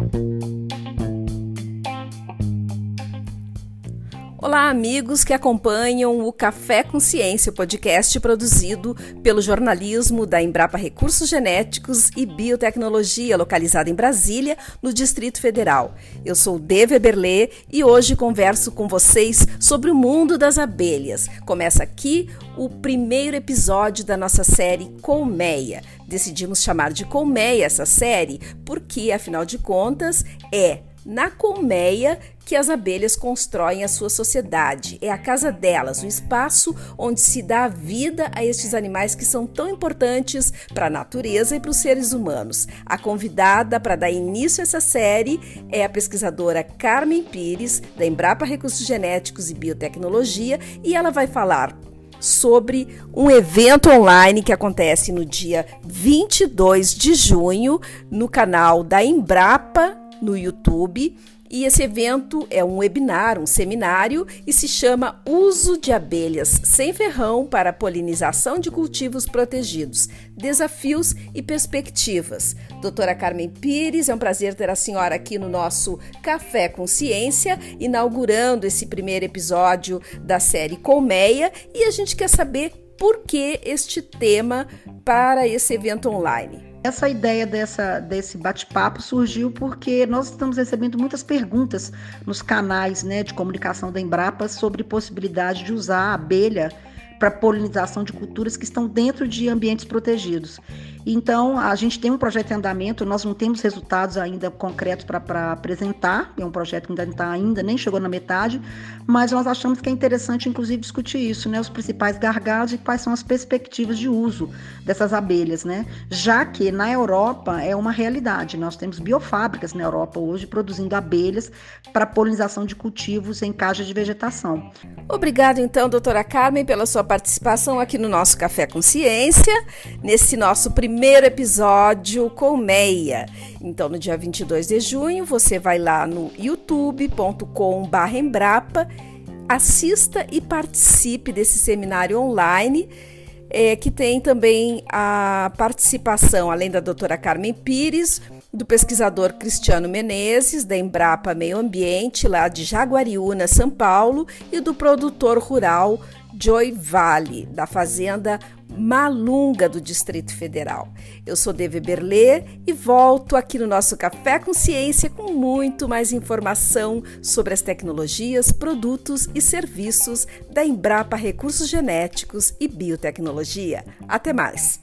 Bye. Olá, amigos que acompanham o Café com Ciência, podcast produzido pelo jornalismo da Embrapa Recursos Genéticos e Biotecnologia, localizado em Brasília, no Distrito Federal. Eu sou Deve Berlê e hoje converso com vocês sobre o mundo das abelhas. Começa aqui o primeiro episódio da nossa série Colmeia. Decidimos chamar de Colmeia essa série porque, afinal de contas, é na colmeia que as abelhas constroem a sua sociedade. É a casa delas, o espaço onde se dá vida a estes animais que são tão importantes para a natureza e para os seres humanos. A convidada para dar início a essa série é a pesquisadora Carmen Pires, da Embrapa Recursos Genéticos e Biotecnologia, e ela vai falar sobre um evento online que acontece no dia 22 de junho no canal da Embrapa no YouTube. E esse evento é um webinar, um seminário e se chama Uso de Abelhas sem Ferrão para Polinização de Cultivos Protegidos: Desafios e Perspectivas. Doutora Carmen Pires, é um prazer ter a senhora aqui no nosso Café com Ciência, inaugurando esse primeiro episódio da série Colmeia. E a gente quer saber por que este tema para esse evento online. Essa ideia dessa, desse bate-papo surgiu porque nós estamos recebendo muitas perguntas nos canais né, de comunicação da Embrapa sobre possibilidade de usar a abelha para polinização de culturas que estão dentro de ambientes protegidos. Então, a gente tem um projeto em andamento, nós não temos resultados ainda concretos para apresentar, é um projeto que ainda, tá, ainda nem chegou na metade, mas nós achamos que é interessante, inclusive, discutir isso, né? Os principais gargalos e quais são as perspectivas de uso dessas abelhas, né? Já que na Europa é uma realidade, nós temos biofábricas na Europa hoje produzindo abelhas para polinização de cultivos em caixas de vegetação. Obrigado, então, doutora Carmen, pela sua participação aqui no nosso Café com Ciência, nesse nosso primeiro primeiro episódio com Meia. Então, no dia 22 de junho, você vai lá no youtube.com/embrapa, assista e participe desse seminário online. É, que tem também a participação, além da doutora Carmen Pires, do pesquisador Cristiano Menezes, da Embrapa Meio Ambiente, lá de Jaguariúna, São Paulo, e do produtor rural Joy Vale, da Fazenda Malunga do Distrito Federal. Eu sou Deve Berlê e volto aqui no nosso Café com Ciência com muito mais informação sobre as tecnologias, produtos e serviços da Embrapa Recursos Genéticos e Biotecnologia. Até mais!